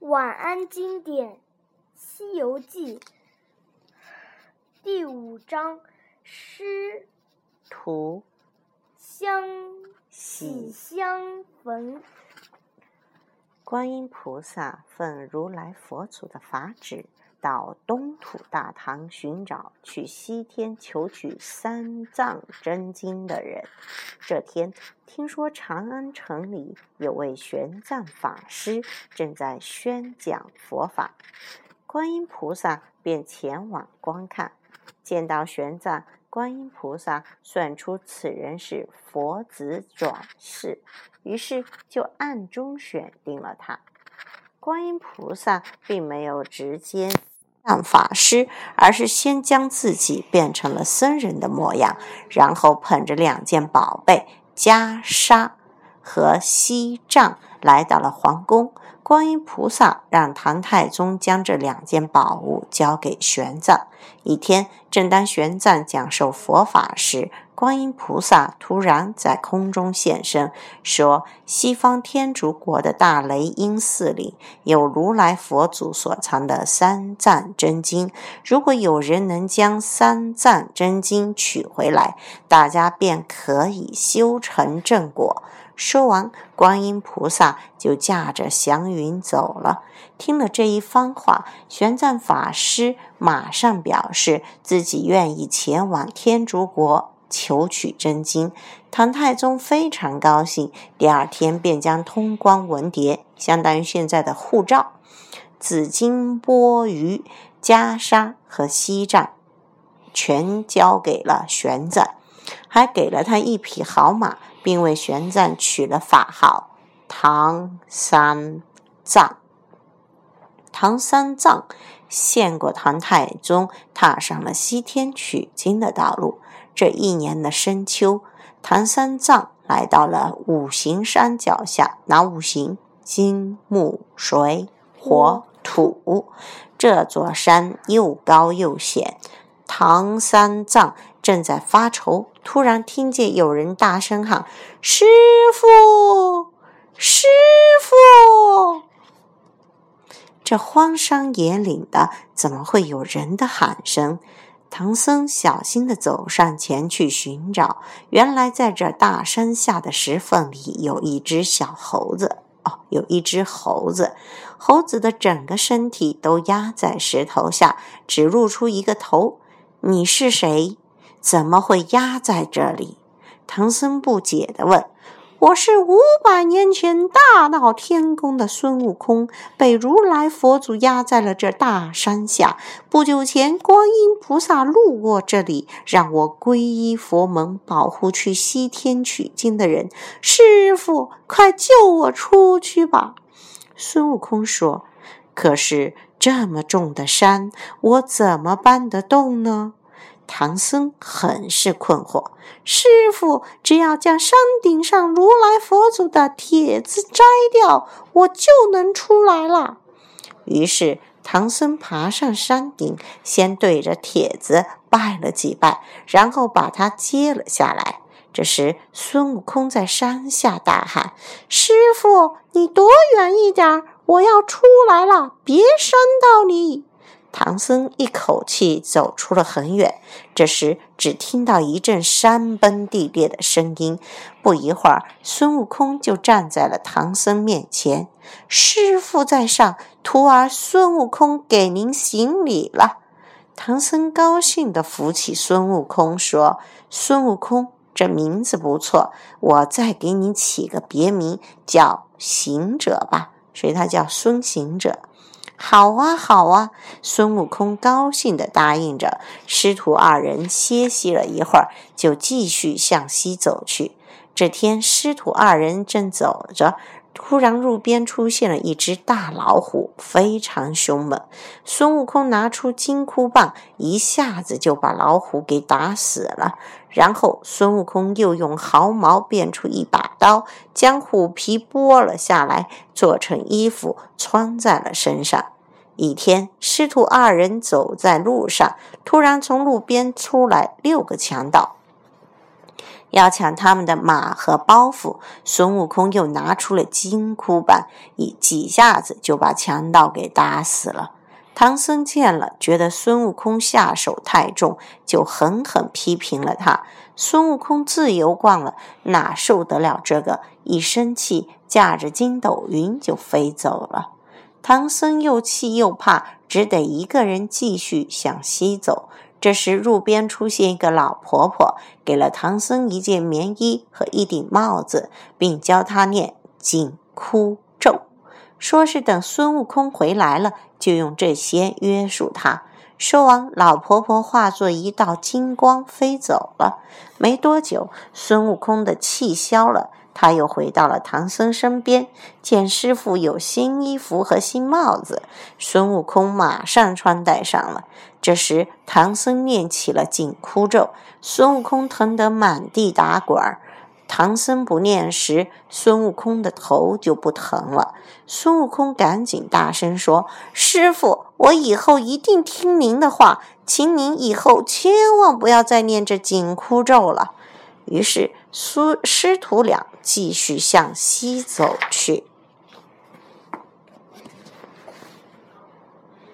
晚安经典《西游记》第五章：师徒相喜相逢。观音菩萨奉如来佛祖的法旨，到东土大唐寻找去西天求取三藏真经的人。这天，听说长安城里有位玄奘法师正在宣讲佛法，观音菩萨便前往观看。见到玄奘，观音菩萨算出此人是佛子转世，于是就暗中选定了他。观音菩萨并没有直接让法师，而是先将自己变成了僧人的模样，然后捧着两件宝贝袈裟和锡杖来到了皇宫。观音菩萨让唐太宗将这两件宝物交给玄奘。一天，正当玄奘讲授佛法时，观音菩萨突然在空中现身，说：“西方天竺国的大雷音寺里有如来佛祖所藏的三藏真经，如果有人能将三藏真经取回来，大家便可以修成正果。”说完，观音菩萨就驾着祥云走了。听了这一番话，玄奘法师马上表示自己愿意前往天竺国求取真经。唐太宗非常高兴，第二天便将通关文牒（相当于现在的护照）、紫金钵盂、袈裟和锡杖全交给了玄奘，还给了他一匹好马。并为玄奘取了法号唐三藏。唐三藏献过唐太宗，踏上了西天取经的道路。这一年的深秋，唐三藏来到了五行山脚下。哪五行？金、木、水、火、土。这座山又高又险。唐三藏。正在发愁，突然听见有人大声喊：“师傅，师傅！”这荒山野岭的，怎么会有人的喊声？唐僧小心的走上前去寻找，原来在这大山下的石缝里有一只小猴子。哦，有一只猴子，猴子的整个身体都压在石头下，只露出一个头。你是谁？怎么会压在这里？唐僧不解地问：“我是五百年前大闹天宫的孙悟空，被如来佛祖压在了这大山下。不久前，观音菩萨路过这里，让我皈依佛门，保护去西天取经的人。师傅，快救我出去吧！”孙悟空说：“可是这么重的山，我怎么搬得动呢？”唐僧很是困惑。师傅，只要将山顶上如来佛祖的帖子摘掉，我就能出来了。于是，唐僧爬上山顶，先对着帖子拜了几拜，然后把它揭了下来。这时，孙悟空在山下大喊：“师傅，你躲远一点，我要出来了，别伤到你。”唐僧一口气走出了很远，这时只听到一阵山崩地裂的声音。不一会儿，孙悟空就站在了唐僧面前。师傅在上，徒儿孙悟空给您行礼了。唐僧高兴地扶起孙悟空，说：“孙悟空，这名字不错，我再给你起个别名，叫行者吧。所以他叫孙行者。”好啊，好啊！孙悟空高兴地答应着。师徒二人歇息了一会儿，就继续向西走去。这天，师徒二人正走着，突然路边出现了一只大老虎，非常凶猛。孙悟空拿出金箍棒，一下子就把老虎给打死了。然后，孙悟空又用毫毛变出一把刀，将虎皮剥了下来，做成衣服穿在了身上。一天，师徒二人走在路上，突然从路边出来六个强盗。要抢他们的马和包袱。孙悟空又拿出了金箍棒，一几下子就把强盗给打死了。唐僧见了，觉得孙悟空下手太重，就狠狠批评了他。孙悟空自由惯了，哪受得了这个？一生气，驾着筋斗云就飞走了。唐僧又气又怕，只得一个人继续向西走。这时，路边出现一个老婆婆，给了唐僧一件棉衣和一顶帽子，并教他念紧箍。说是等孙悟空回来了，就用这些约束他。说完，老婆婆化作一道金光飞走了。没多久，孙悟空的气消了，他又回到了唐僧身边，见师傅有新衣服和新帽子，孙悟空马上穿戴上了。这时，唐僧念起了紧箍咒，孙悟空疼得满地打滚儿。唐僧不念时，孙悟空的头就不疼了。孙悟空赶紧大声说：“师傅，我以后一定听您的话，请您以后千万不要再念这紧箍咒了。”于是，师师徒俩继续向西走去。